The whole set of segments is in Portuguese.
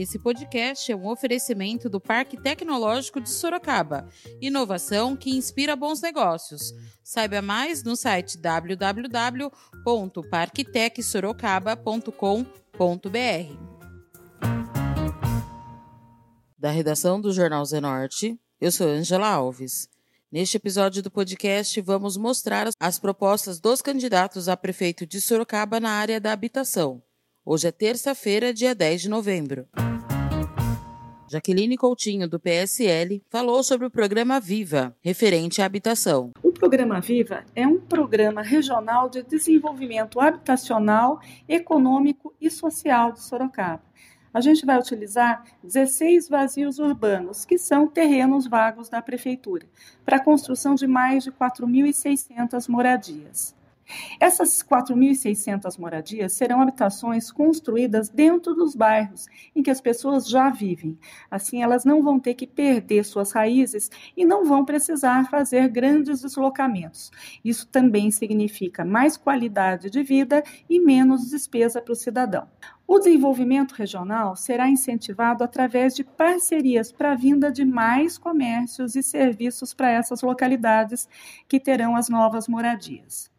Esse podcast é um oferecimento do Parque Tecnológico de Sorocaba. Inovação que inspira bons negócios. Saiba mais no site www.parktecsorocaba.com.br. Da redação do Jornal Zenorte, eu sou Angela Alves. Neste episódio do podcast, vamos mostrar as propostas dos candidatos a prefeito de Sorocaba na área da habitação. Hoje é terça-feira, dia 10 de novembro. Jaqueline Coutinho, do PSL, falou sobre o programa Viva, referente à habitação. O programa Viva é um programa regional de desenvolvimento habitacional, econômico e social de Sorocaba. A gente vai utilizar 16 vazios urbanos, que são terrenos vagos da prefeitura, para a construção de mais de 4.600 moradias. Essas 4.600 moradias serão habitações construídas dentro dos bairros em que as pessoas já vivem. Assim, elas não vão ter que perder suas raízes e não vão precisar fazer grandes deslocamentos. Isso também significa mais qualidade de vida e menos despesa para o cidadão. O desenvolvimento regional será incentivado através de parcerias para a vinda de mais comércios e serviços para essas localidades que terão as novas moradias.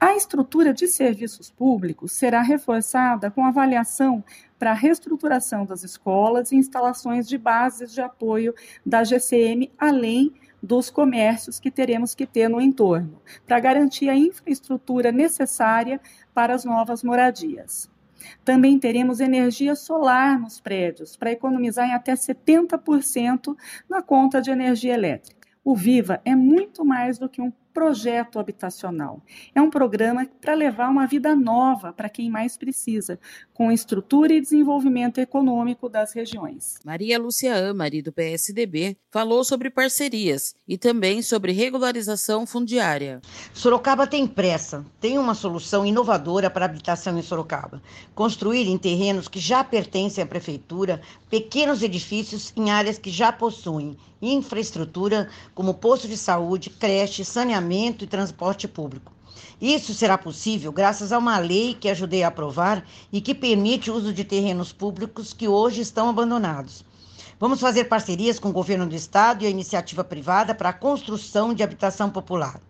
A estrutura de serviços públicos será reforçada com avaliação para a reestruturação das escolas e instalações de bases de apoio da GCM, além dos comércios que teremos que ter no entorno, para garantir a infraestrutura necessária para as novas moradias. Também teremos energia solar nos prédios, para economizar em até 70% na conta de energia elétrica. O Viva é muito mais do que um projeto habitacional. É um programa para levar uma vida nova para quem mais precisa, com estrutura e desenvolvimento econômico das regiões. Maria Lúcia Amari, do PSDB, falou sobre parcerias e também sobre regularização fundiária. Sorocaba tem pressa, tem uma solução inovadora para a habitação em Sorocaba. Construir em terrenos que já pertencem à prefeitura pequenos edifícios em áreas que já possuem infraestrutura como posto de saúde, creche, saneamento saneamento e transporte público. Isso será possível graças a uma lei que ajudei a aprovar e que permite o uso de terrenos públicos que hoje estão abandonados. Vamos fazer parcerias com o governo do estado e a iniciativa privada para a construção de habitação popular.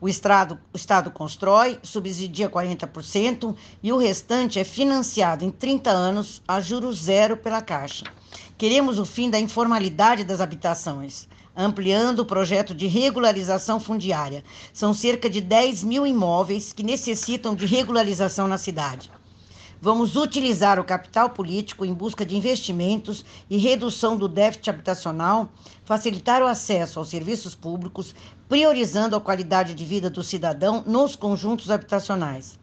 O o estado constrói, subsidia 40% e o restante é financiado em 30 anos a juros zero pela Caixa. Queremos o fim da informalidade das habitações ampliando o projeto de regularização fundiária. São cerca de 10 mil imóveis que necessitam de regularização na cidade. Vamos utilizar o capital político em busca de investimentos e redução do déficit habitacional, facilitar o acesso aos serviços públicos, priorizando a qualidade de vida do cidadão nos conjuntos habitacionais.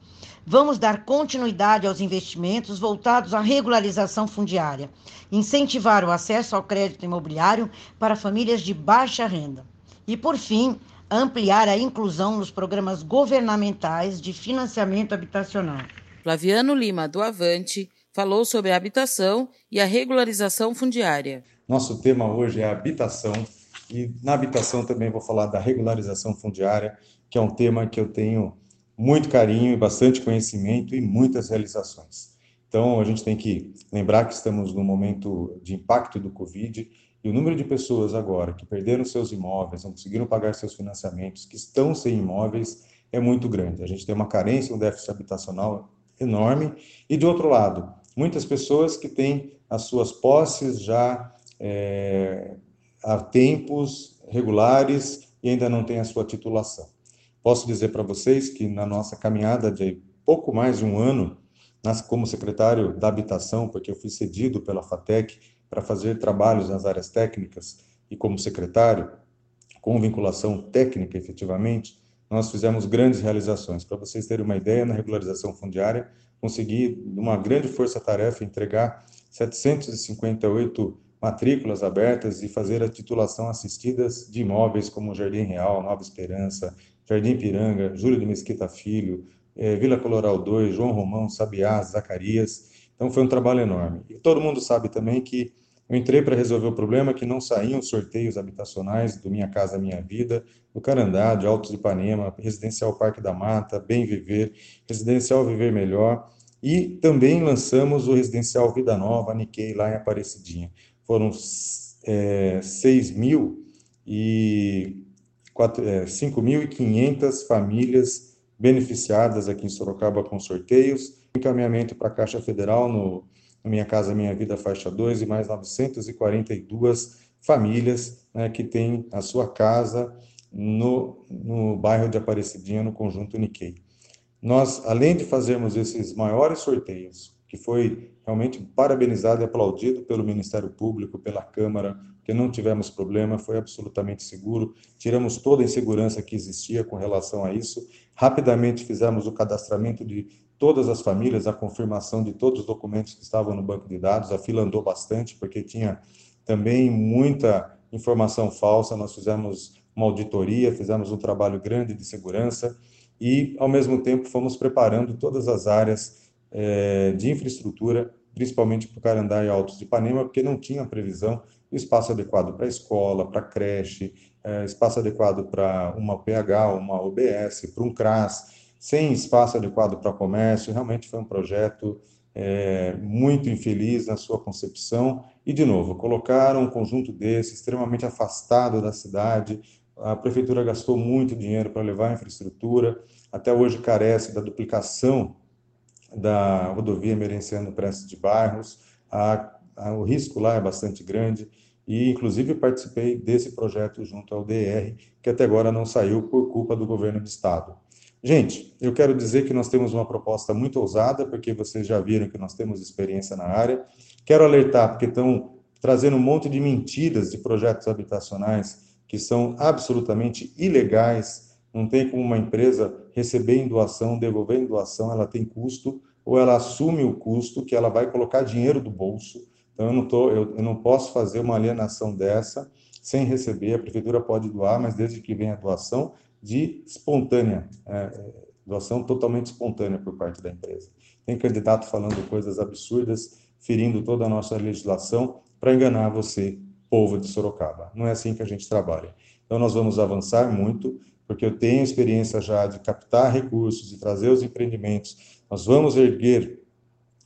Vamos dar continuidade aos investimentos voltados à regularização fundiária, incentivar o acesso ao crédito imobiliário para famílias de baixa renda. E, por fim, ampliar a inclusão nos programas governamentais de financiamento habitacional. Flaviano Lima, do Avante, falou sobre a habitação e a regularização fundiária. Nosso tema hoje é habitação e na habitação também vou falar da regularização fundiária, que é um tema que eu tenho muito carinho e bastante conhecimento e muitas realizações. Então, a gente tem que lembrar que estamos num momento de impacto do Covid e o número de pessoas agora que perderam seus imóveis, não conseguiram pagar seus financiamentos, que estão sem imóveis, é muito grande. A gente tem uma carência, um déficit habitacional enorme. E, de outro lado, muitas pessoas que têm as suas posses já é, há tempos regulares e ainda não têm a sua titulação. Posso dizer para vocês que na nossa caminhada de pouco mais de um ano, como secretário da Habitação, porque eu fui cedido pela FATEC para fazer trabalhos nas áreas técnicas e como secretário, com vinculação técnica efetivamente, nós fizemos grandes realizações. Para vocês terem uma ideia, na regularização fundiária, consegui, uma grande força-tarefa, entregar 758 matrículas abertas e fazer a titulação assistidas de imóveis como Jardim Real, Nova Esperança, Jardim Piranga, Júlio de Mesquita Filho, é, Vila Coloral 2, João Romão, Sabiá, Zacarias. Então foi um trabalho enorme. E todo mundo sabe também que eu entrei para resolver o problema que não saíam sorteios habitacionais do Minha Casa Minha Vida, do Carandá, de Altos de Ipanema, Residencial Parque da Mata, Bem Viver, Residencial Viver Melhor, E também lançamos o residencial Vida Nova, Nikkei, lá em Aparecidinha. Foram é, 6 mil e 5.500 é, famílias beneficiadas aqui em Sorocaba com sorteios, encaminhamento para a Caixa Federal no, no Minha Casa Minha Vida Faixa 2 e mais 942 famílias né, que têm a sua casa no, no bairro de Aparecidinha, no conjunto Nikkei. Nós, além de fazermos esses maiores sorteios, que foi realmente parabenizado e aplaudido pelo Ministério Público, pela Câmara, que não tivemos problema, foi absolutamente seguro, tiramos toda a insegurança que existia com relação a isso, rapidamente fizemos o cadastramento de todas as famílias, a confirmação de todos os documentos que estavam no banco de dados, a fila andou bastante, porque tinha também muita informação falsa, nós fizemos uma auditoria, fizemos um trabalho grande de segurança e, ao mesmo tempo, fomos preparando todas as áreas é, de infraestrutura, principalmente para o Carandá e Altos de Ipanema, porque não tinha previsão de espaço adequado para escola, para creche, é, espaço adequado para uma PH, uma OBS, para um CRAS, sem espaço adequado para comércio. Realmente foi um projeto é, muito infeliz na sua concepção. E, de novo, colocaram um conjunto desse extremamente afastado da cidade, a prefeitura gastou muito dinheiro para levar a infraestrutura, até hoje carece da duplicação da rodovia Merenciano Prestes de Bairros, a, a, o risco lá é bastante grande, e inclusive participei desse projeto junto ao DR, que até agora não saiu por culpa do governo do estado. Gente, eu quero dizer que nós temos uma proposta muito ousada, porque vocês já viram que nós temos experiência na área. Quero alertar, porque estão trazendo um monte de mentiras de projetos habitacionais que são absolutamente ilegais. Não tem como uma empresa receber em doação, devolver em doação, ela tem custo, ou ela assume o custo que ela vai colocar dinheiro do bolso. Então, eu não, tô, eu, eu não posso fazer uma alienação dessa sem receber. A prefeitura pode doar, mas desde que venha a doação de espontânea, é, é doação totalmente espontânea por parte da empresa. Tem candidato falando coisas absurdas, ferindo toda a nossa legislação para enganar você povo de Sorocaba. Não é assim que a gente trabalha. Então, nós vamos avançar muito, porque eu tenho experiência já de captar recursos, de trazer os empreendimentos. Nós vamos erguer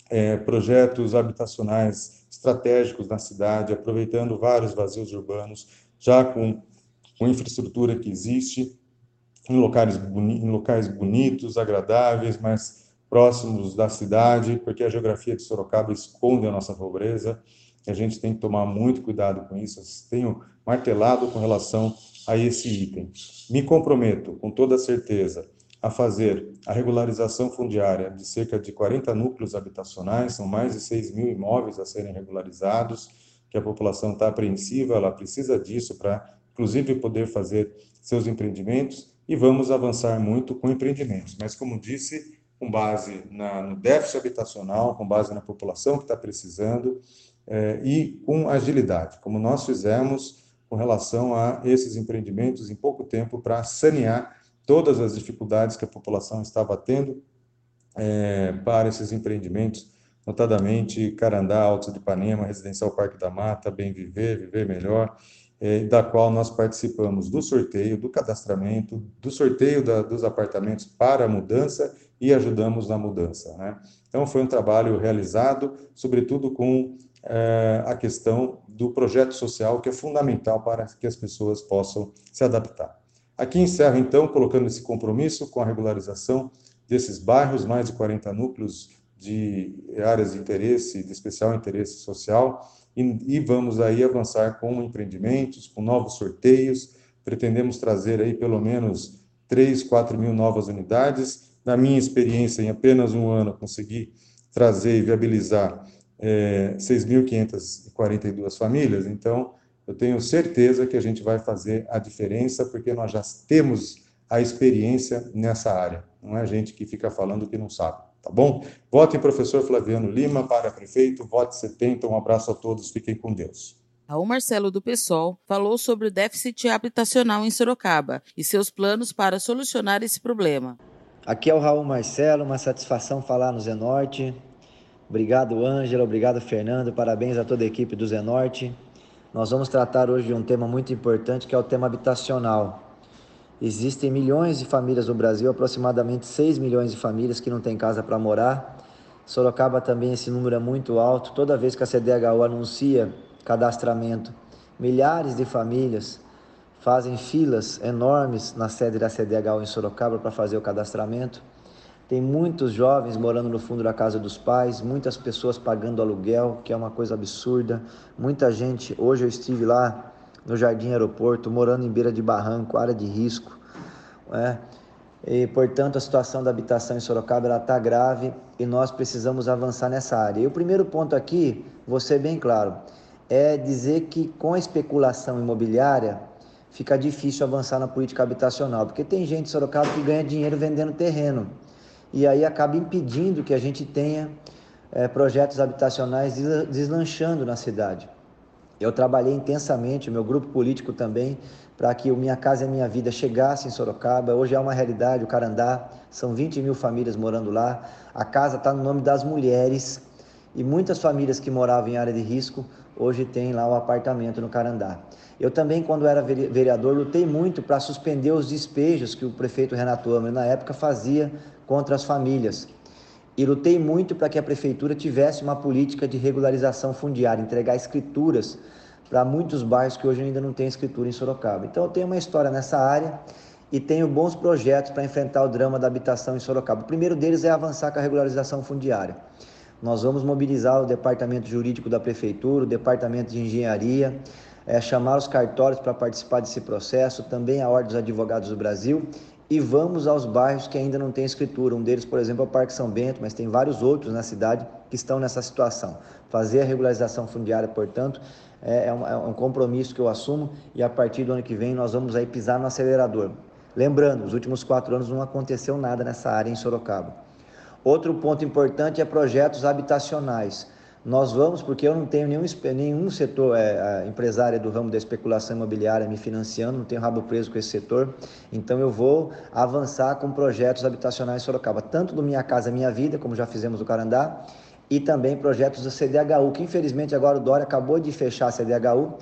é, projetos habitacionais estratégicos na cidade, aproveitando vários vazios urbanos, já com, com infraestrutura que existe, em locais, boni em locais bonitos, agradáveis, mas próximos da cidade, porque a geografia de Sorocaba esconde a nossa pobreza que a gente tem que tomar muito cuidado com isso. tenho martelado com relação a esse item. Me comprometo, com toda certeza, a fazer a regularização fundiária de cerca de 40 núcleos habitacionais, são mais de 6 mil imóveis a serem regularizados, que a população está apreensiva, ela precisa disso para, inclusive, poder fazer seus empreendimentos, e vamos avançar muito com empreendimentos. Mas, como disse, com base na, no déficit habitacional, com base na população que está precisando, é, e com agilidade, como nós fizemos com relação a esses empreendimentos em pouco tempo para sanear todas as dificuldades que a população estava tendo é, para esses empreendimentos, notadamente Carandá, Alto de Ipanema, Residencial Parque da Mata, Bem Viver, Viver Melhor, é, da qual nós participamos do sorteio, do cadastramento, do sorteio da, dos apartamentos para a mudança e ajudamos na mudança. Né? Então, foi um trabalho realizado, sobretudo com é, a questão do projeto social, que é fundamental para que as pessoas possam se adaptar. Aqui encerro, então, colocando esse compromisso com a regularização desses bairros, mais de 40 núcleos de áreas de interesse, de especial interesse social, e, e vamos aí avançar com empreendimentos, com novos sorteios, pretendemos trazer aí pelo menos 3, 4 mil novas unidades. Na minha experiência, em apenas um ano, consegui trazer e viabilizar é, 6.542 famílias, então eu tenho certeza que a gente vai fazer a diferença, porque nós já temos a experiência nessa área, não é gente que fica falando que não sabe, tá bom? Vote em professor Flaviano Lima para prefeito, vote 70, um abraço a todos, fiquem com Deus. Raul Marcelo do PSOL falou sobre o déficit habitacional em Sorocaba e seus planos para solucionar esse problema. Aqui é o Raul Marcelo, uma satisfação falar no Zenorte. Obrigado, Ângela. Obrigado, Fernando. Parabéns a toda a equipe do Zenorte. Nós vamos tratar hoje de um tema muito importante que é o tema habitacional. Existem milhões de famílias no Brasil, aproximadamente 6 milhões de famílias que não têm casa para morar Sorocaba também esse número é muito alto. Toda vez que a CDHU anuncia cadastramento, milhares de famílias fazem filas enormes na sede da CDHU em Sorocaba para fazer o cadastramento. Tem muitos jovens morando no fundo da casa dos pais, muitas pessoas pagando aluguel, que é uma coisa absurda. Muita gente, hoje eu estive lá no Jardim Aeroporto, morando em beira de barranco, área de risco. É. E, portanto, a situação da habitação em Sorocaba está grave e nós precisamos avançar nessa área. E o primeiro ponto aqui, vou ser bem claro, é dizer que com a especulação imobiliária fica difícil avançar na política habitacional, porque tem gente em Sorocaba que ganha dinheiro vendendo terreno e aí acaba impedindo que a gente tenha é, projetos habitacionais deslanchando na cidade. Eu trabalhei intensamente, meu grupo político também, para que o Minha Casa é Minha Vida chegasse em Sorocaba. Hoje é uma realidade, o Carandá, são 20 mil famílias morando lá. A casa está no nome das mulheres e muitas famílias que moravam em área de risco hoje têm lá um apartamento no Carandá. Eu também, quando era vereador, lutei muito para suspender os despejos que o prefeito Renato Amer, na época, fazia contra as famílias. E lutei muito para que a prefeitura tivesse uma política de regularização fundiária, entregar escrituras para muitos bairros que hoje ainda não têm escritura em Sorocaba. Então eu tenho uma história nessa área e tenho bons projetos para enfrentar o drama da habitação em Sorocaba. O primeiro deles é avançar com a regularização fundiária. Nós vamos mobilizar o departamento jurídico da prefeitura, o departamento de engenharia, é, chamar os cartórios para participar desse processo, também a Ordem dos Advogados do Brasil e vamos aos bairros que ainda não têm escritura. Um deles, por exemplo, é o Parque São Bento, mas tem vários outros na cidade que estão nessa situação. Fazer a regularização fundiária, portanto, é, é um, é um compromisso que eu assumo e a partir do ano que vem nós vamos aí pisar no acelerador. Lembrando, os últimos quatro anos não aconteceu nada nessa área em Sorocaba. Outro ponto importante é projetos habitacionais. Nós vamos, porque eu não tenho nenhum, nenhum setor é, empresário do ramo da especulação imobiliária me financiando, não tenho rabo preso com esse setor, então eu vou avançar com projetos habitacionais em Sorocaba, tanto do Minha Casa Minha Vida, como já fizemos no Carandá, e também projetos do CDHU, que infelizmente agora o Dória acabou de fechar a CDHU,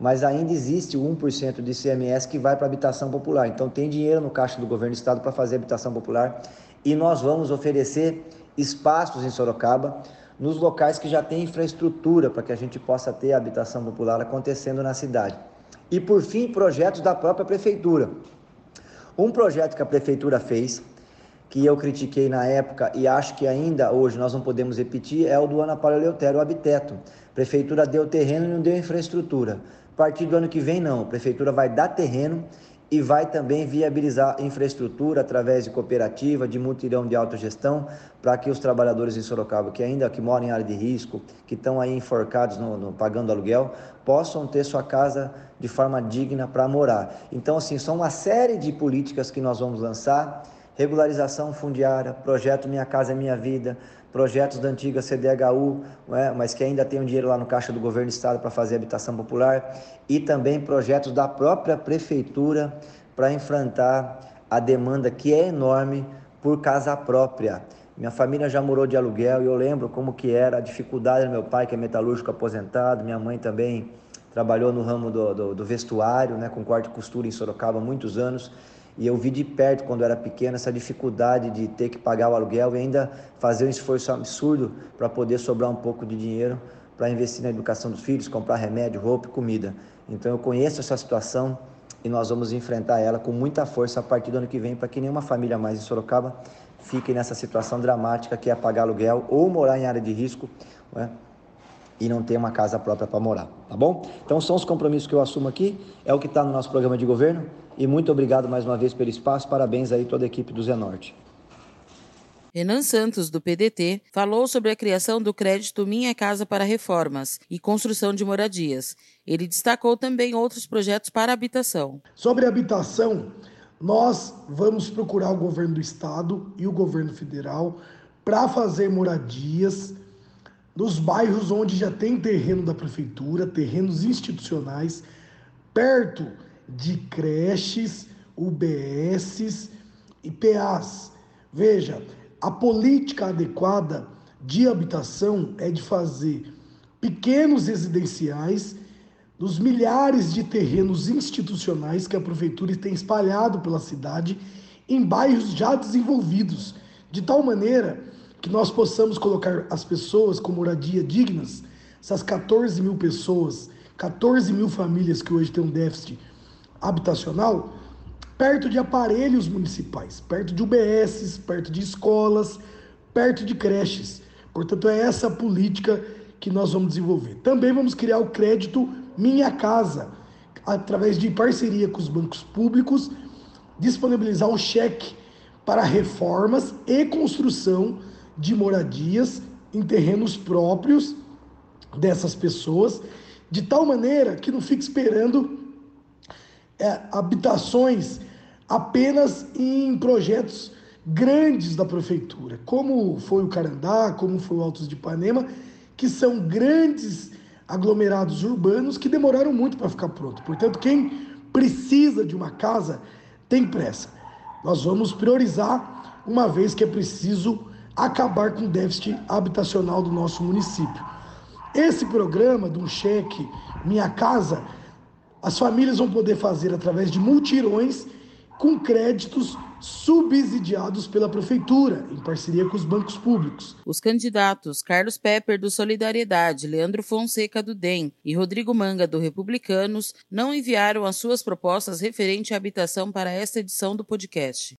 mas ainda existe o 1% de ICMS que vai para habitação popular. Então tem dinheiro no caixa do governo do estado para fazer habitação popular e nós vamos oferecer espaços em Sorocaba nos locais que já tem infraestrutura para que a gente possa ter a habitação popular acontecendo na cidade. E por fim, projetos da própria prefeitura. Um projeto que a prefeitura fez, que eu critiquei na época e acho que ainda hoje nós não podemos repetir, é o do Ana Paula o Habiteto. A prefeitura deu terreno e não deu infraestrutura. A partir do ano que vem, não. A prefeitura vai dar terreno e vai também viabilizar infraestrutura através de cooperativa, de mutirão de autogestão, para que os trabalhadores em Sorocaba, que ainda que moram em área de risco, que estão aí enforcados no, no, pagando aluguel, possam ter sua casa de forma digna para morar. Então, assim, são uma série de políticas que nós vamos lançar, regularização fundiária, projeto Minha Casa é Minha Vida, projetos da antiga CDHU, é? mas que ainda tem um dinheiro lá no caixa do governo do estado para fazer habitação popular, e também projetos da própria prefeitura para enfrentar a demanda que é enorme por casa própria. Minha família já morou de aluguel e eu lembro como que era a dificuldade do meu pai, que é metalúrgico aposentado, minha mãe também trabalhou no ramo do, do, do vestuário, né, com corte e costura em Sorocaba há muitos anos, e eu vi de perto, quando eu era pequeno, essa dificuldade de ter que pagar o aluguel e ainda fazer um esforço absurdo para poder sobrar um pouco de dinheiro para investir na educação dos filhos, comprar remédio, roupa e comida. Então eu conheço essa situação e nós vamos enfrentar ela com muita força a partir do ano que vem para que nenhuma família mais em Sorocaba fique nessa situação dramática que é pagar aluguel ou morar em área de risco né, e não ter uma casa própria para morar, tá bom? Então são os compromissos que eu assumo aqui, é o que está no nosso programa de governo e muito obrigado mais uma vez pelo espaço. Parabéns aí toda a equipe do Zenorte. Renan Santos, do PDT, falou sobre a criação do crédito Minha Casa para Reformas e construção de moradias. Ele destacou também outros projetos para habitação. Sobre habitação, nós vamos procurar o governo do estado e o governo federal para fazer moradias nos bairros onde já tem terreno da prefeitura, terrenos institucionais, perto de creches, UBSs e PAs. Veja, a política adequada de habitação é de fazer pequenos residenciais dos milhares de terrenos institucionais que a prefeitura tem espalhado pela cidade em bairros já desenvolvidos, de tal maneira que nós possamos colocar as pessoas com moradia dignas, essas 14 mil pessoas, 14 mil famílias que hoje têm um déficit habitacional, perto de aparelhos municipais, perto de UBSs, perto de escolas, perto de creches. Portanto, é essa política que nós vamos desenvolver. Também vamos criar o crédito Minha Casa, através de parceria com os bancos públicos, disponibilizar um cheque para reformas e construção de moradias em terrenos próprios dessas pessoas, de tal maneira que não fique esperando é, habitações apenas em projetos grandes da prefeitura, como foi o Carandá, como foi o Altos de Ipanema, que são grandes aglomerados urbanos que demoraram muito para ficar pronto. Portanto, quem precisa de uma casa tem pressa. Nós vamos priorizar, uma vez que é preciso acabar com o déficit habitacional do nosso município. Esse programa do cheque Minha Casa, as famílias vão poder fazer através de multirões com créditos subsidiados pela prefeitura, em parceria com os bancos públicos. Os candidatos Carlos Pepper do Solidariedade, Leandro Fonseca do DEM e Rodrigo Manga do Republicanos não enviaram as suas propostas referente à habitação para esta edição do podcast.